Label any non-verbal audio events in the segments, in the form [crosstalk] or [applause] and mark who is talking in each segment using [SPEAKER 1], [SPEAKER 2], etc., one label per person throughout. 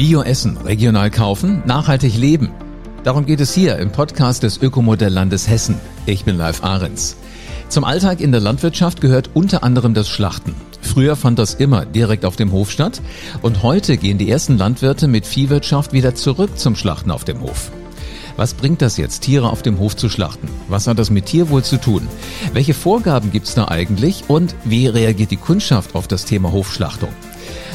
[SPEAKER 1] Bio essen, regional kaufen, nachhaltig leben. Darum geht es hier im Podcast des Ökomodelllandes Hessen. Ich bin Live Ahrens. Zum Alltag in der Landwirtschaft gehört unter anderem das Schlachten. Früher fand das immer direkt auf dem Hof statt und heute gehen die ersten Landwirte mit Viehwirtschaft wieder zurück zum Schlachten auf dem Hof. Was bringt das jetzt, Tiere auf dem Hof zu schlachten? Was hat das mit Tierwohl zu tun? Welche Vorgaben gibt's da eigentlich und wie reagiert die Kundschaft auf das Thema Hofschlachtung?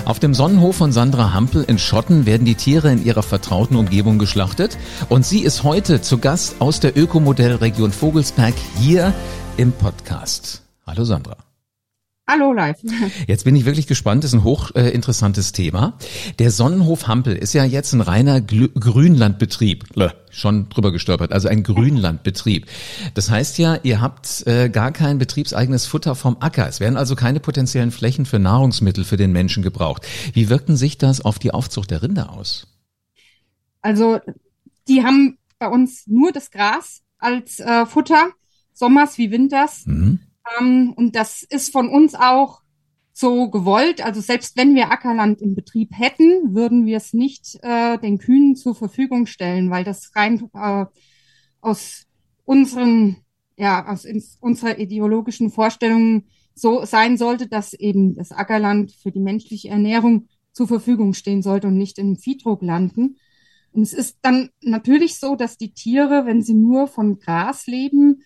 [SPEAKER 1] Auf dem Sonnenhof von Sandra Hampel in Schotten werden die Tiere in ihrer vertrauten Umgebung geschlachtet und sie ist heute zu Gast aus der Ökomodellregion Vogelsberg hier im Podcast. Hallo Sandra.
[SPEAKER 2] Hallo live. [laughs]
[SPEAKER 1] Jetzt bin ich wirklich gespannt, das ist ein hochinteressantes äh, Thema. Der Sonnenhof Hampel ist ja jetzt ein reiner Gl Grünlandbetrieb. Lö, schon drüber gestolpert, also ein Grünlandbetrieb. Das heißt ja, ihr habt äh, gar kein betriebseigenes Futter vom Acker. Es werden also keine potenziellen Flächen für Nahrungsmittel für den Menschen gebraucht. Wie wirken sich das auf die Aufzucht der Rinder aus?
[SPEAKER 2] Also die haben bei uns nur das Gras als äh, Futter, sommers wie winters. Mhm. Ähm, und das ist von uns auch so gewollt. Also selbst wenn wir Ackerland im Betrieb hätten, würden wir es nicht äh, den Kühen zur Verfügung stellen, weil das rein äh, aus unseren, ja, aus unserer ideologischen Vorstellungen so sein sollte, dass eben das Ackerland für die menschliche Ernährung zur Verfügung stehen sollte und nicht im Viehdruck landen. Und es ist dann natürlich so, dass die Tiere, wenn sie nur von Gras leben,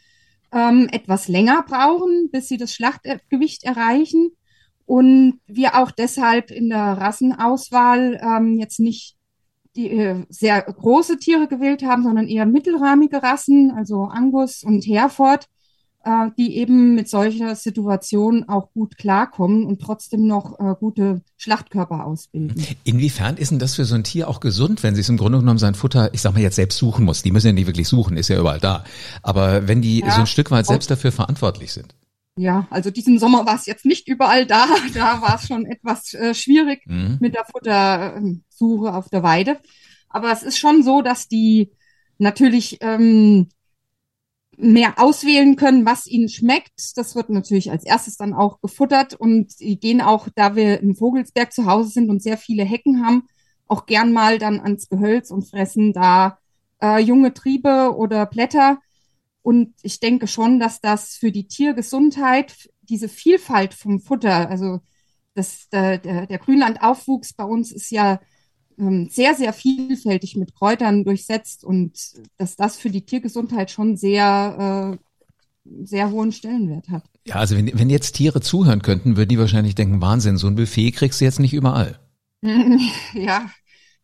[SPEAKER 2] ähm, etwas länger brauchen, bis sie das Schlachtgewicht erreichen. Und wir auch deshalb in der Rassenauswahl ähm, jetzt nicht die äh, sehr große Tiere gewählt haben, sondern eher mittelrahmige Rassen, also Angus und Hereford, äh, die eben mit solcher Situation auch gut klarkommen und trotzdem noch äh, gute Schlachtkörper ausbilden.
[SPEAKER 1] Inwiefern ist denn das für so ein Tier auch gesund, wenn sie es im Grunde genommen sein Futter, ich sag mal jetzt selbst suchen muss? Die müssen ja nicht wirklich suchen, ist ja überall da. Aber wenn die ja, so ein Stück weit selbst dafür verantwortlich sind.
[SPEAKER 2] Ja, also diesen Sommer war es jetzt nicht überall da. [laughs] Da war es schon etwas äh, schwierig mhm. mit der Futtersuche auf der Weide. Aber es ist schon so, dass die natürlich ähm, mehr auswählen können, was ihnen schmeckt. Das wird natürlich als erstes dann auch gefuttert und die gehen auch, da wir im Vogelsberg zu Hause sind und sehr viele Hecken haben, auch gern mal dann ans Gehölz und fressen da äh, junge Triebe oder Blätter. Und ich denke schon, dass das für die Tiergesundheit, diese Vielfalt vom Futter, also das, der, der, der Grünlandaufwuchs bei uns ist ja sehr, sehr vielfältig mit Kräutern durchsetzt und dass das für die Tiergesundheit schon sehr, äh, sehr hohen Stellenwert hat.
[SPEAKER 1] Ja, also wenn, wenn jetzt Tiere zuhören könnten, würden die wahrscheinlich denken, Wahnsinn, so ein Buffet kriegst du jetzt nicht überall. [laughs]
[SPEAKER 2] ja,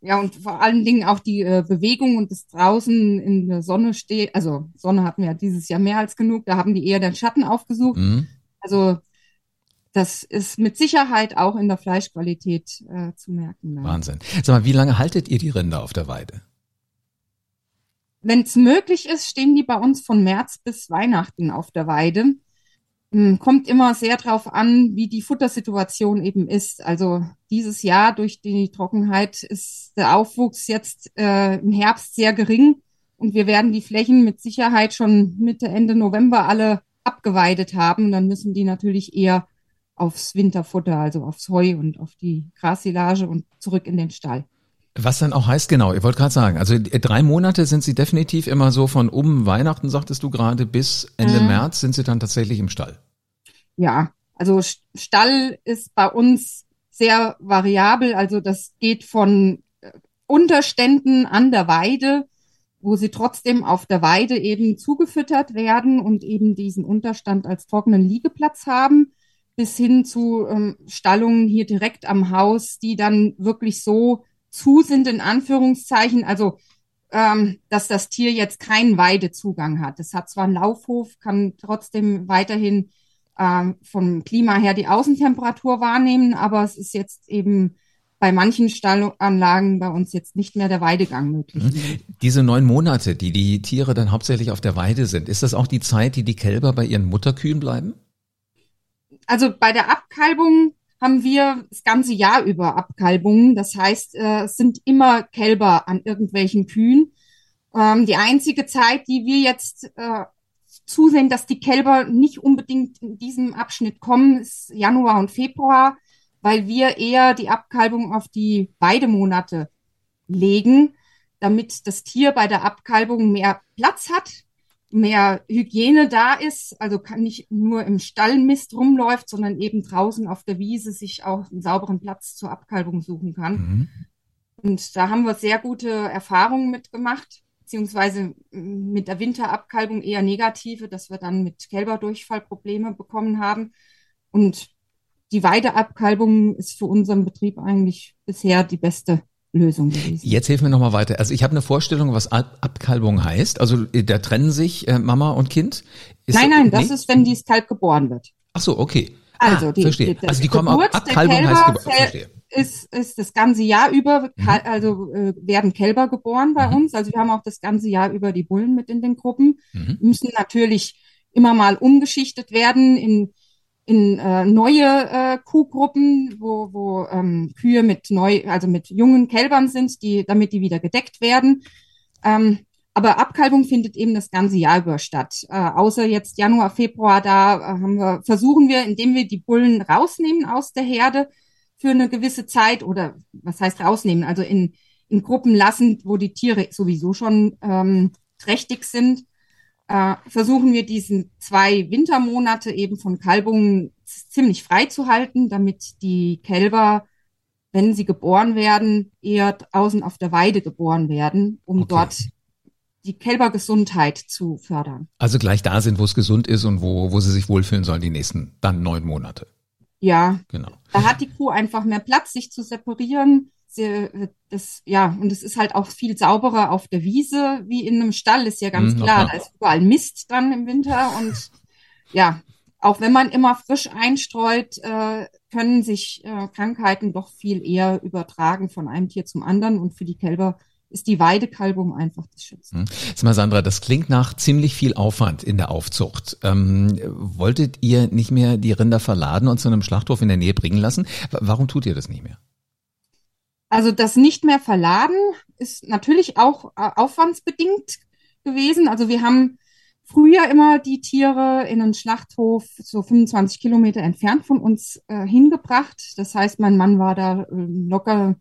[SPEAKER 2] ja, und vor allen Dingen auch die äh, Bewegung und das draußen in der Sonne steht. Also Sonne hatten wir ja dieses Jahr mehr als genug, da haben die eher den Schatten aufgesucht. Mhm. Also das ist mit Sicherheit auch in der Fleischqualität äh, zu merken.
[SPEAKER 1] Ja. Wahnsinn. Sag mal, wie lange haltet ihr die Rinder auf der Weide?
[SPEAKER 2] Wenn es möglich ist, stehen die bei uns von März bis Weihnachten auf der Weide. Hm, kommt immer sehr drauf an, wie die Futtersituation eben ist. Also dieses Jahr durch die Trockenheit ist der Aufwuchs jetzt äh, im Herbst sehr gering und wir werden die Flächen mit Sicherheit schon Mitte, Ende November alle abgeweidet haben. Dann müssen die natürlich eher aufs Winterfutter, also aufs Heu und auf die Grassilage und zurück in den Stall.
[SPEAKER 1] Was dann auch heißt, genau, ihr wollt gerade sagen, also drei Monate sind sie definitiv immer so von um Weihnachten, sagtest du gerade, bis Ende mhm. März sind sie dann tatsächlich im Stall.
[SPEAKER 2] Ja, also Stall ist bei uns sehr variabel, also das geht von äh, Unterständen an der Weide, wo sie trotzdem auf der Weide eben zugefüttert werden und eben diesen Unterstand als trockenen Liegeplatz haben, bis hin zu ähm, Stallungen hier direkt am Haus, die dann wirklich so zu sind, in Anführungszeichen. Also, ähm, dass das Tier jetzt keinen Weidezugang hat. Es hat zwar einen Laufhof, kann trotzdem weiterhin ähm, vom Klima her die Außentemperatur wahrnehmen, aber es ist jetzt eben bei manchen Stallanlagen bei uns jetzt nicht mehr der Weidegang möglich. Mhm.
[SPEAKER 1] Diese neun Monate, die die Tiere dann hauptsächlich auf der Weide sind, ist das auch die Zeit, die die Kälber bei ihren Mutterkühen bleiben?
[SPEAKER 2] Also bei der Abkalbung haben wir das ganze Jahr über Abkalbungen. Das heißt, äh, es sind immer Kälber an irgendwelchen Kühen. Ähm, die einzige Zeit, die wir jetzt äh, zusehen, dass die Kälber nicht unbedingt in diesem Abschnitt kommen, ist Januar und Februar, weil wir eher die Abkalbung auf die Weidemonate legen, damit das Tier bei der Abkalbung mehr Platz hat, mehr Hygiene da ist, also kann nicht nur im Stallmist rumläuft, sondern eben draußen auf der Wiese sich auch einen sauberen Platz zur Abkalbung suchen kann. Mhm. Und da haben wir sehr gute Erfahrungen mitgemacht, beziehungsweise mit der Winterabkalbung eher negative, dass wir dann mit Kälberdurchfall Probleme bekommen haben. Und die Weideabkalbung ist für unseren Betrieb eigentlich bisher die beste Lösung gewesen.
[SPEAKER 1] Jetzt hilf mir nochmal weiter. Also ich habe eine Vorstellung, was Ab Abkalbung heißt. Also äh, da trennen sich äh, Mama und Kind.
[SPEAKER 2] Ist nein, nein, das ist, wenn dieses Kalb geboren wird.
[SPEAKER 1] Ach so, okay.
[SPEAKER 2] Also ah, die,
[SPEAKER 1] verstehe.
[SPEAKER 2] Die,
[SPEAKER 1] also die kommen Geburt Abkalbung heißt Geburt. Verstehe.
[SPEAKER 2] Ist, ist das ganze Jahr über, mhm. also äh, werden Kälber geboren bei mhm. uns. Also wir haben auch das ganze Jahr über die Bullen mit in den Gruppen. Mhm. Müssen natürlich immer mal umgeschichtet werden in in äh, neue äh, Kuhgruppen, wo, wo ähm, Kühe mit neu, also mit jungen Kälbern sind, die, damit die wieder gedeckt werden. Ähm, aber Abkalbung findet eben das ganze Jahr über statt. Äh, außer jetzt Januar, Februar, da äh, haben wir, versuchen wir, indem wir die Bullen rausnehmen aus der Herde für eine gewisse Zeit oder was heißt rausnehmen, also in, in Gruppen lassen, wo die Tiere sowieso schon ähm, trächtig sind, äh, versuchen wir diesen zwei Wintermonate eben von Kalbungen ziemlich frei zu halten, damit die Kälber, wenn sie geboren werden, eher draußen auf der Weide geboren werden, um okay. dort die Kälbergesundheit zu fördern.
[SPEAKER 1] Also gleich da sind, wo es gesund ist und wo, wo sie sich wohlfühlen sollen, die nächsten dann neun Monate.
[SPEAKER 2] Ja, genau. Da hat die Kuh einfach mehr Platz, sich zu separieren das, ja, und es ist halt auch viel sauberer auf der Wiese wie in einem Stall, ist ja ganz mhm, klar. Da ist überall Mist dann im Winter und ja, auch wenn man immer frisch einstreut, äh, können sich äh, Krankheiten doch viel eher übertragen von einem Tier zum anderen und für die Kälber ist die Weidekalbung einfach das Schützen. Hm.
[SPEAKER 1] Sag mal, Sandra, das klingt nach ziemlich viel Aufwand in der Aufzucht. Ähm, wolltet ihr nicht mehr die Rinder verladen und zu einem Schlachthof in der Nähe bringen lassen? Warum tut ihr das nicht mehr?
[SPEAKER 2] Also das nicht mehr verladen ist natürlich auch äh, aufwandsbedingt gewesen. Also wir haben früher immer die Tiere in einen Schlachthof so 25 Kilometer entfernt von uns äh, hingebracht. Das heißt, mein Mann war da äh, locker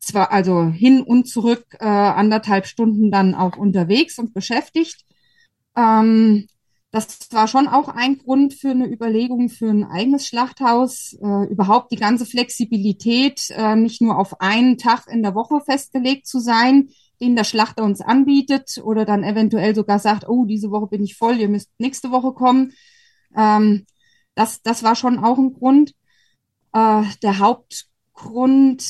[SPEAKER 2] zwar also hin und zurück äh, anderthalb Stunden dann auch unterwegs und beschäftigt. Ähm, das war schon auch ein Grund für eine Überlegung für ein eigenes Schlachthaus. Äh, überhaupt die ganze Flexibilität, äh, nicht nur auf einen Tag in der Woche festgelegt zu sein, den der Schlachter uns anbietet oder dann eventuell sogar sagt, oh, diese Woche bin ich voll, ihr müsst nächste Woche kommen. Ähm, das, das war schon auch ein Grund. Äh, der Hauptgrund,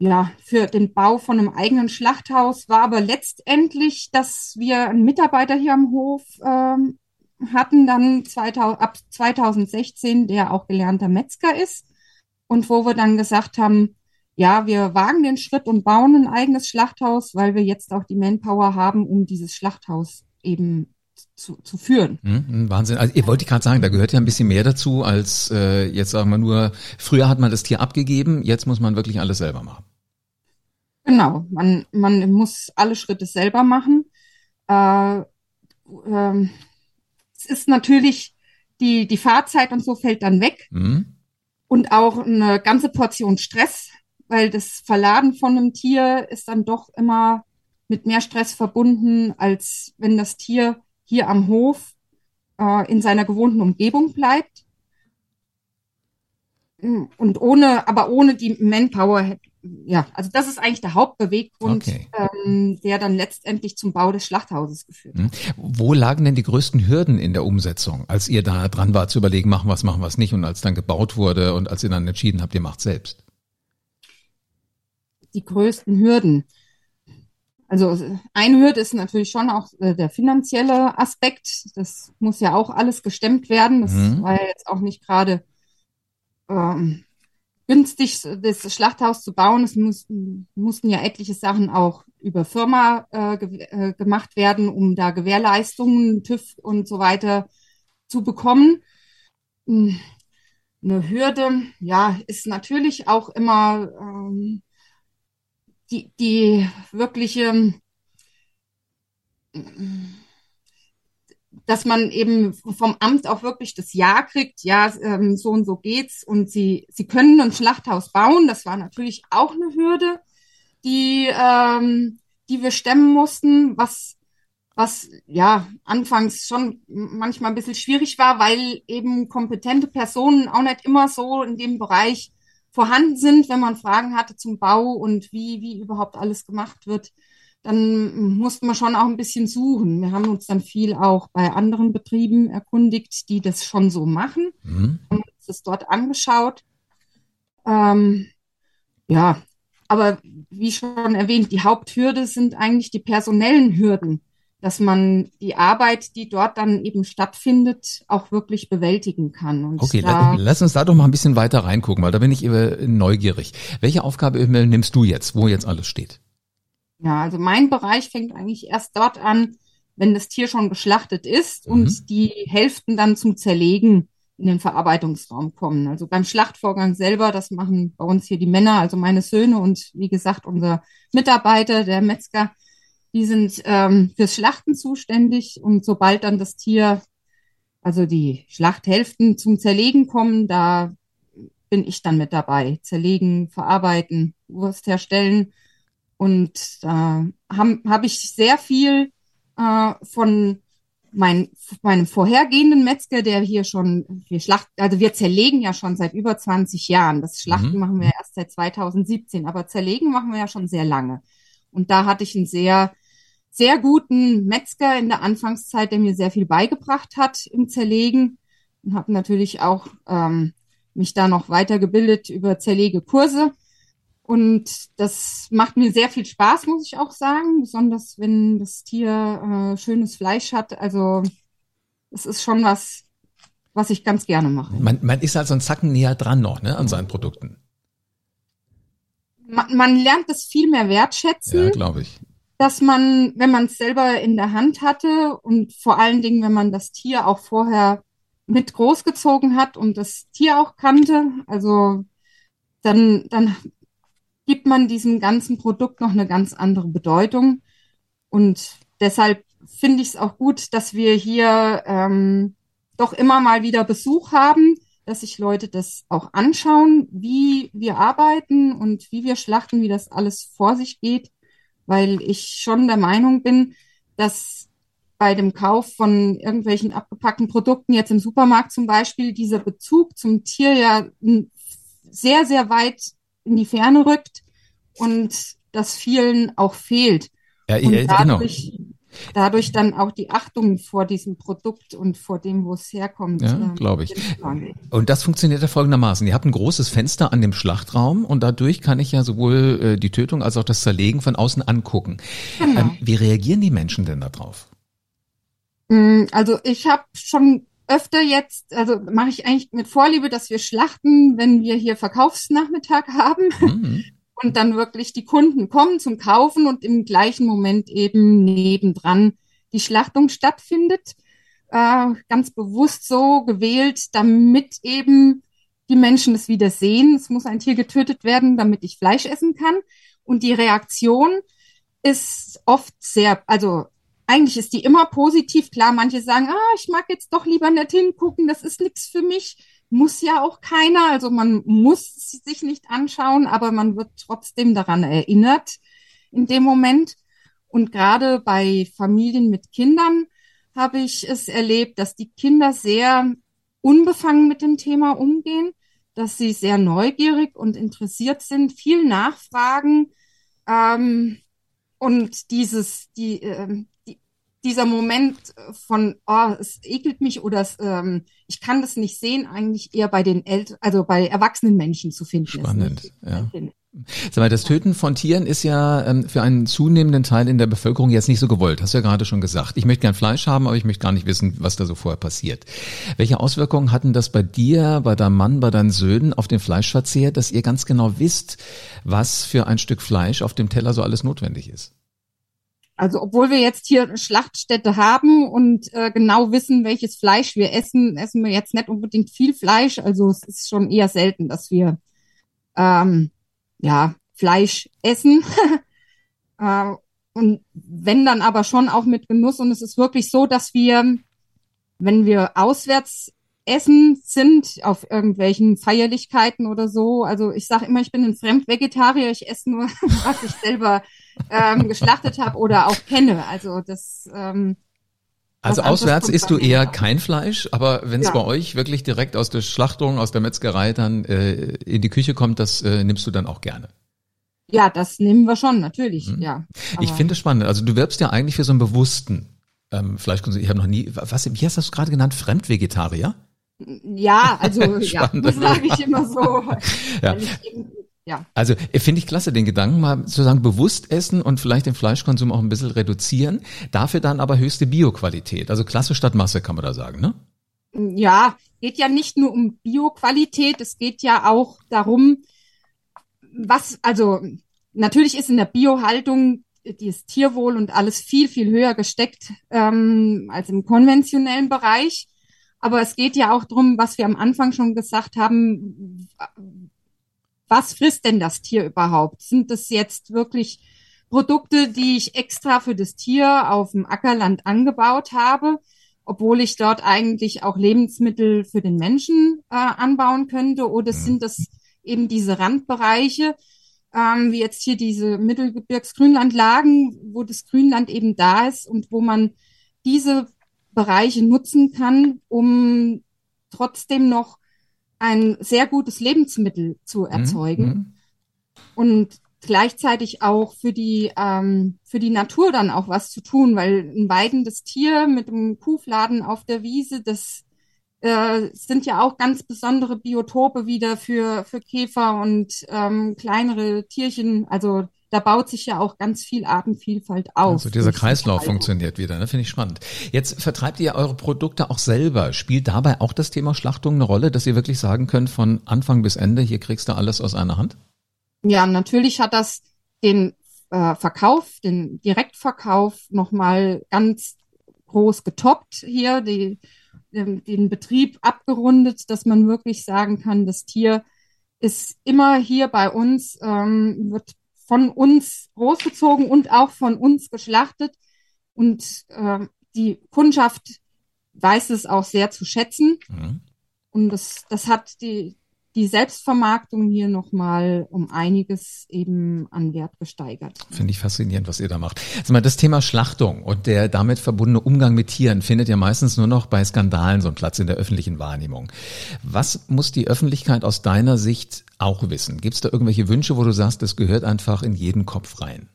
[SPEAKER 2] ja, für den Bau von einem eigenen Schlachthaus war aber letztendlich, dass wir einen Mitarbeiter hier am Hof ähm, hatten, dann 2000, ab 2016, der auch gelernter Metzger ist. Und wo wir dann gesagt haben, ja, wir wagen den Schritt und bauen ein eigenes Schlachthaus, weil wir jetzt auch die Manpower haben, um dieses Schlachthaus eben zu, zu führen.
[SPEAKER 1] Mhm, Wahnsinn. Also ihr wollte gerade sagen, da gehört ja ein bisschen mehr dazu, als äh, jetzt sagen wir nur, früher hat man das Tier abgegeben, jetzt muss man wirklich alles selber machen.
[SPEAKER 2] Genau, man, man muss alle Schritte selber machen. Äh, äh, es ist natürlich, die, die Fahrzeit und so fällt dann weg. Mhm. Und auch eine ganze Portion Stress, weil das Verladen von einem Tier ist dann doch immer mit mehr Stress verbunden, als wenn das Tier hier am Hof äh, in seiner gewohnten Umgebung bleibt. Und ohne, aber ohne die Manpower ja, also das ist eigentlich der Hauptbeweggrund, okay. ähm, der dann letztendlich zum Bau des Schlachthauses geführt hat. Hm.
[SPEAKER 1] Wo lagen denn die größten Hürden in der Umsetzung, als ihr da dran war zu überlegen, machen wir es, machen wir es nicht und als dann gebaut wurde und als ihr dann entschieden habt, ihr macht selbst?
[SPEAKER 2] Die größten Hürden. Also eine Hürde ist natürlich schon auch äh, der finanzielle Aspekt. Das muss ja auch alles gestemmt werden. Das mhm. war ja jetzt auch nicht gerade ähm, günstig, das Schlachthaus zu bauen. Es muss, mussten ja etliche Sachen auch über Firma äh, ge äh, gemacht werden, um da Gewährleistungen, TÜV und so weiter zu bekommen. Hm, eine Hürde, ja, ist natürlich auch immer ähm, die, die wirkliche dass man eben vom Amt auch wirklich das Ja kriegt, ja, ähm, so und so geht's und sie, sie können ein Schlachthaus bauen. Das war natürlich auch eine Hürde. die, ähm, die wir stemmen mussten, was, was ja anfangs schon manchmal ein bisschen schwierig war, weil eben kompetente Personen auch nicht immer so in dem Bereich vorhanden sind, wenn man Fragen hatte zum Bau und wie, wie überhaupt alles gemacht wird dann mussten wir schon auch ein bisschen suchen. Wir haben uns dann viel auch bei anderen Betrieben erkundigt, die das schon so machen, mhm. haben uns das dort angeschaut. Ähm, ja, aber wie schon erwähnt, die Haupthürde sind eigentlich die personellen Hürden, dass man die Arbeit, die dort dann eben stattfindet, auch wirklich bewältigen kann.
[SPEAKER 1] Und okay, da, lass uns da doch mal ein bisschen weiter reingucken, weil da bin ich neugierig. Welche Aufgabe nimmst du jetzt, wo jetzt alles steht?
[SPEAKER 2] Ja, also mein Bereich fängt eigentlich erst dort an, wenn das Tier schon geschlachtet ist mhm. und die Hälften dann zum Zerlegen in den Verarbeitungsraum kommen. Also beim Schlachtvorgang selber, das machen bei uns hier die Männer, also meine Söhne und wie gesagt unser Mitarbeiter, der Metzger, die sind ähm, fürs Schlachten zuständig und sobald dann das Tier, also die Schlachthälften zum Zerlegen kommen, da bin ich dann mit dabei. Zerlegen, verarbeiten, Wurst herstellen und da äh, habe hab ich sehr viel äh, von mein, meinem vorhergehenden Metzger, der hier schon, wir schlachten, also wir zerlegen ja schon seit über 20 Jahren. Das Schlachten mhm. machen wir erst seit 2017, aber zerlegen machen wir ja schon sehr lange. Und da hatte ich einen sehr, sehr guten Metzger in der Anfangszeit, der mir sehr viel beigebracht hat im Zerlegen und habe natürlich auch ähm, mich da noch weitergebildet über Zerlegekurse. Und das macht mir sehr viel Spaß, muss ich auch sagen, besonders wenn das Tier äh, schönes Fleisch hat. Also es ist schon was, was ich ganz gerne mache.
[SPEAKER 1] Man, man ist halt so ein Zacken näher dran noch, ne, an seinen Produkten.
[SPEAKER 2] Man, man lernt es viel mehr wertschätzen.
[SPEAKER 1] Ja, glaube ich.
[SPEAKER 2] Dass man, wenn man es selber in der Hand hatte und vor allen Dingen, wenn man das Tier auch vorher mit großgezogen hat und das Tier auch kannte, also dann, dann gibt man diesem ganzen Produkt noch eine ganz andere Bedeutung. Und deshalb finde ich es auch gut, dass wir hier ähm, doch immer mal wieder Besuch haben, dass sich Leute das auch anschauen, wie wir arbeiten und wie wir schlachten, wie das alles vor sich geht, weil ich schon der Meinung bin, dass bei dem Kauf von irgendwelchen abgepackten Produkten, jetzt im Supermarkt zum Beispiel, dieser Bezug zum Tier ja sehr, sehr weit in die Ferne rückt und das vielen auch fehlt. Ja, und genau. dadurch, genau. dadurch dann auch die Achtung vor diesem Produkt und vor dem, wo es herkommt.
[SPEAKER 1] Ja, äh, glaube ich. Und das funktioniert ja folgendermaßen. Ihr habt ein großes Fenster an dem Schlachtraum und dadurch kann ich ja sowohl äh, die Tötung als auch das Zerlegen von außen angucken. Genau. Ähm, wie reagieren die Menschen denn darauf?
[SPEAKER 2] Mm, also ich habe schon öfter jetzt, also mache ich eigentlich mit Vorliebe, dass wir schlachten, wenn wir hier Verkaufsnachmittag [laughs] haben. Mhm. Und dann wirklich die Kunden kommen zum Kaufen und im gleichen Moment eben nebendran die Schlachtung stattfindet. Äh, ganz bewusst so gewählt, damit eben die Menschen es wieder sehen. Es muss ein Tier getötet werden, damit ich Fleisch essen kann. Und die Reaktion ist oft sehr, also eigentlich ist die immer positiv. Klar, manche sagen, ah, ich mag jetzt doch lieber nicht hingucken, das ist nichts für mich. Muss ja auch keiner. Also man muss sich nicht anschauen, aber man wird trotzdem daran erinnert in dem Moment. Und gerade bei Familien mit Kindern habe ich es erlebt, dass die Kinder sehr unbefangen mit dem Thema umgehen, dass sie sehr neugierig und interessiert sind, viel nachfragen ähm, und dieses, die, äh, dieser Moment von, oh, es ekelt mich oder es, ähm, ich kann das nicht sehen, eigentlich eher bei den Eltern, also bei erwachsenen Menschen zu finden
[SPEAKER 1] Spannend, ist. Spannend, ja. Sag mal, das Töten von Tieren ist ja ähm, für einen zunehmenden Teil in der Bevölkerung jetzt nicht so gewollt. Hast du ja gerade schon gesagt. Ich möchte gern Fleisch haben, aber ich möchte gar nicht wissen, was da so vorher passiert. Welche Auswirkungen hatten das bei dir, bei deinem Mann, bei deinen Söhnen auf den Fleischverzehr, dass ihr ganz genau wisst, was für ein Stück Fleisch auf dem Teller so alles notwendig ist?
[SPEAKER 2] Also obwohl wir jetzt hier eine Schlachtstätte haben und äh, genau wissen, welches Fleisch wir essen, essen wir jetzt nicht unbedingt viel Fleisch. Also es ist schon eher selten, dass wir ähm, ja Fleisch essen. [laughs] äh, und wenn dann aber schon auch mit Genuss. Und es ist wirklich so, dass wir, wenn wir auswärts Essen sind auf irgendwelchen Feierlichkeiten oder so. Also ich sage immer, ich bin ein Fremdvegetarier, ich esse nur, [laughs] was ich selber ähm, geschlachtet habe oder auch kenne. Also das ähm,
[SPEAKER 1] also auswärts isst du eher kein Fleisch, aber wenn es ja. bei euch wirklich direkt aus der Schlachtung, aus der Metzgerei dann äh, in die Küche kommt, das äh, nimmst du dann auch gerne.
[SPEAKER 2] Ja, das nehmen wir schon, natürlich, mhm. ja.
[SPEAKER 1] Aber ich finde es spannend. Also du wirbst ja eigentlich für so einen bewussten ähm, Fleischkonsum. Ich habe noch nie, was, wie hast du das gerade genannt? Fremdvegetarier?
[SPEAKER 2] Ja, also [laughs] ja, das sage ich immer so. [laughs]
[SPEAKER 1] ja. Ja. Also finde ich klasse, den Gedanken mal zu sagen, bewusst essen und vielleicht den Fleischkonsum auch ein bisschen reduzieren. Dafür dann aber höchste Bioqualität. Also Klasse statt Masse kann man da sagen, ne?
[SPEAKER 2] Ja, geht ja nicht nur um Bioqualität, es geht ja auch darum, was, also natürlich ist in der Biohaltung dieses Tierwohl und alles viel, viel höher gesteckt ähm, als im konventionellen Bereich. Aber es geht ja auch darum, was wir am Anfang schon gesagt haben, was frisst denn das Tier überhaupt? Sind das jetzt wirklich Produkte, die ich extra für das Tier auf dem Ackerland angebaut habe, obwohl ich dort eigentlich auch Lebensmittel für den Menschen äh, anbauen könnte? Oder sind das eben diese Randbereiche, ähm, wie jetzt hier diese Mittelgebirgsgrünlandlagen, wo das Grünland eben da ist und wo man diese Bereiche nutzen kann, um trotzdem noch ein sehr gutes Lebensmittel zu mhm, erzeugen mhm. und gleichzeitig auch für die ähm, für die Natur dann auch was zu tun, weil ein weidendes Tier mit einem Kuhfladen auf der Wiese, das äh, sind ja auch ganz besondere Biotope wieder für für Käfer und ähm, kleinere Tierchen. Also da baut sich ja auch ganz viel Artenvielfalt auf.
[SPEAKER 1] Also dieser Kreislauf funktioniert wieder, ne? finde ich spannend. Jetzt vertreibt ihr eure Produkte auch selber. Spielt dabei auch das Thema Schlachtung eine Rolle, dass ihr wirklich sagen könnt, von Anfang bis Ende, hier kriegst du alles aus einer Hand?
[SPEAKER 2] Ja, natürlich hat das den äh, Verkauf, den Direktverkauf nochmal ganz groß getoppt hier, die, den, den Betrieb abgerundet, dass man wirklich sagen kann, das Tier ist immer hier bei uns, ähm, wird von uns großgezogen und auch von uns geschlachtet. Und äh, die Kundschaft weiß es auch sehr zu schätzen. Mhm. Und das, das hat die, die Selbstvermarktung hier nochmal um einiges eben an Wert gesteigert.
[SPEAKER 1] Finde ich faszinierend, was ihr da macht. Also mal das Thema Schlachtung und der damit verbundene Umgang mit Tieren findet ja meistens nur noch bei Skandalen so einen Platz in der öffentlichen Wahrnehmung. Was muss die Öffentlichkeit aus deiner Sicht auch wissen? Gibt es da irgendwelche Wünsche, wo du sagst, das gehört einfach in jeden Kopf rein?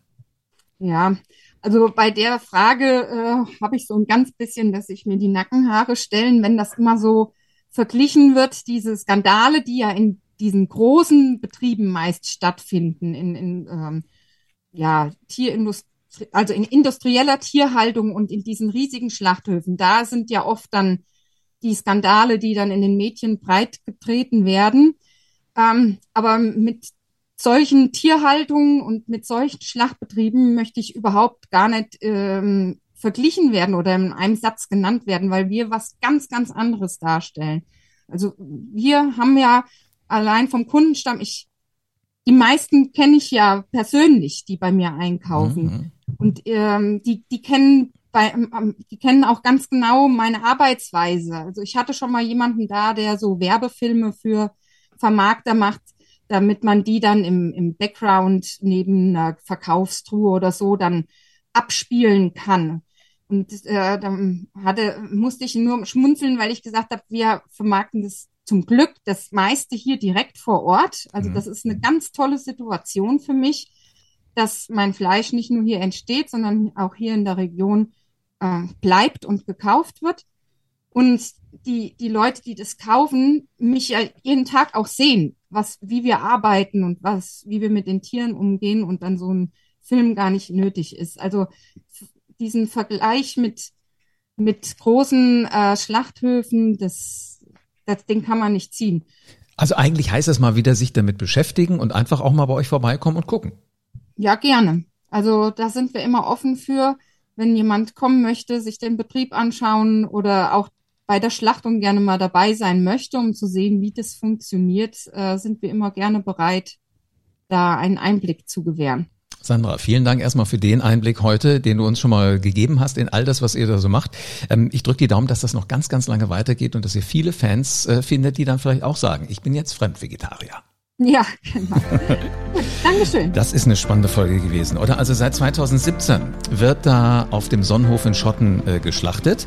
[SPEAKER 2] Ja, also bei der Frage äh, habe ich so ein ganz bisschen, dass ich mir die Nackenhaare stellen, wenn das immer so verglichen wird, diese Skandale, die ja in diesen großen Betrieben meist stattfinden, in, in ähm, ja, Tierindustrie, also in industrieller Tierhaltung und in diesen riesigen Schlachthöfen, da sind ja oft dann die Skandale, die dann in den Medien breit getreten werden. Ähm, aber mit solchen Tierhaltungen und mit solchen Schlachtbetrieben möchte ich überhaupt gar nicht ähm, verglichen werden oder in einem Satz genannt werden, weil wir was ganz, ganz anderes darstellen. Also wir haben ja allein vom Kundenstamm, ich, die meisten kenne ich ja persönlich, die bei mir einkaufen. Mhm. Und ähm, die, die kennen bei, ähm, die kennen auch ganz genau meine Arbeitsweise. Also ich hatte schon mal jemanden da, der so Werbefilme für Vermarkter macht, damit man die dann im, im Background neben einer Verkaufstruhe oder so dann abspielen kann. Und äh, dann hatte, musste ich nur schmunzeln, weil ich gesagt habe, wir vermarkten das zum Glück das meiste hier direkt vor Ort. Also mhm. das ist eine ganz tolle Situation für mich, dass mein Fleisch nicht nur hier entsteht, sondern auch hier in der Region äh, bleibt und gekauft wird. Und die, die Leute, die das kaufen, mich ja jeden Tag auch sehen, was, wie wir arbeiten und was, wie wir mit den Tieren umgehen und dann so ein Film gar nicht nötig ist. Also diesen Vergleich mit, mit großen äh, Schlachthöfen, das, das, den kann man nicht ziehen.
[SPEAKER 1] Also eigentlich heißt es mal wieder sich damit beschäftigen und einfach auch mal bei euch vorbeikommen und gucken.
[SPEAKER 2] Ja, gerne. Also da sind wir immer offen für, wenn jemand kommen möchte, sich den Betrieb anschauen oder auch bei der Schlachtung gerne mal dabei sein möchte, um zu sehen, wie das funktioniert, äh, sind wir immer gerne bereit, da einen Einblick zu gewähren.
[SPEAKER 1] Sandra, vielen Dank erstmal für den Einblick heute, den du uns schon mal gegeben hast in all das, was ihr da so macht. Ähm, ich drücke die Daumen, dass das noch ganz, ganz lange weitergeht und dass ihr viele Fans äh, findet, die dann vielleicht auch sagen, ich bin jetzt Fremdvegetarier.
[SPEAKER 2] Ja, genau. [laughs] Dankeschön.
[SPEAKER 1] Das ist eine spannende Folge gewesen, oder? Also seit 2017 wird da auf dem Sonnenhof in Schotten äh, geschlachtet.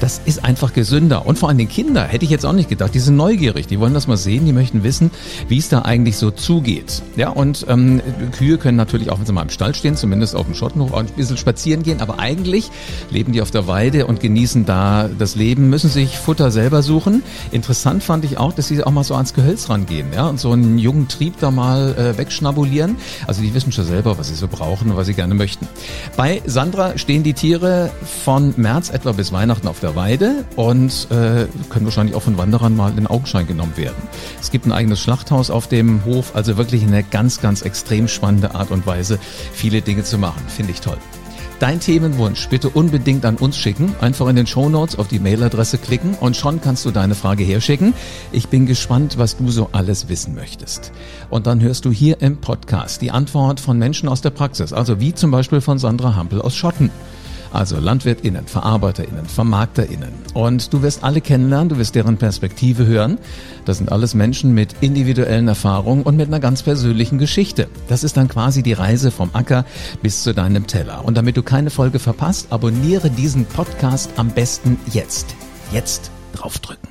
[SPEAKER 1] Das ist einfach gesünder. Und vor allem den Kinder hätte ich jetzt auch nicht gedacht. Die sind neugierig, die wollen das mal sehen, die möchten wissen, wie es da eigentlich so zugeht. Ja, und ähm, Kühe können natürlich auch, wenn sie mal im Stall stehen, zumindest auf dem Schottenhof, auch ein bisschen spazieren gehen. Aber eigentlich leben die auf der Weide und genießen da das Leben, müssen sich Futter selber suchen. Interessant fand ich auch, dass sie auch mal so ans Gehölz rangehen, ja, und so ein jungen Trieb da mal äh, wegschnabulieren. Also die wissen schon selber, was sie so brauchen und was sie gerne möchten. Bei Sandra stehen die Tiere von März etwa bis Weihnachten auf der Weide und äh, können wahrscheinlich auch von Wanderern mal in Augenschein genommen werden. Es gibt ein eigenes Schlachthaus auf dem Hof, also wirklich eine ganz, ganz extrem spannende Art und Weise, viele Dinge zu machen. Finde ich toll. Dein Themenwunsch bitte unbedingt an uns schicken. Einfach in den Show Notes auf die Mailadresse klicken und schon kannst du deine Frage herschicken. Ich bin gespannt, was du so alles wissen möchtest. Und dann hörst du hier im Podcast die Antwort von Menschen aus der Praxis, also wie zum Beispiel von Sandra Hampel aus Schotten also LandwirtInnen, VerarbeiterInnen, VermarkterInnen. Und du wirst alle kennenlernen, du wirst deren Perspektive hören. Das sind alles Menschen mit individuellen Erfahrungen und mit einer ganz persönlichen Geschichte. Das ist dann quasi die Reise vom Acker bis zu deinem Teller. Und damit du keine Folge verpasst, abonniere diesen Podcast am besten jetzt. Jetzt draufdrücken.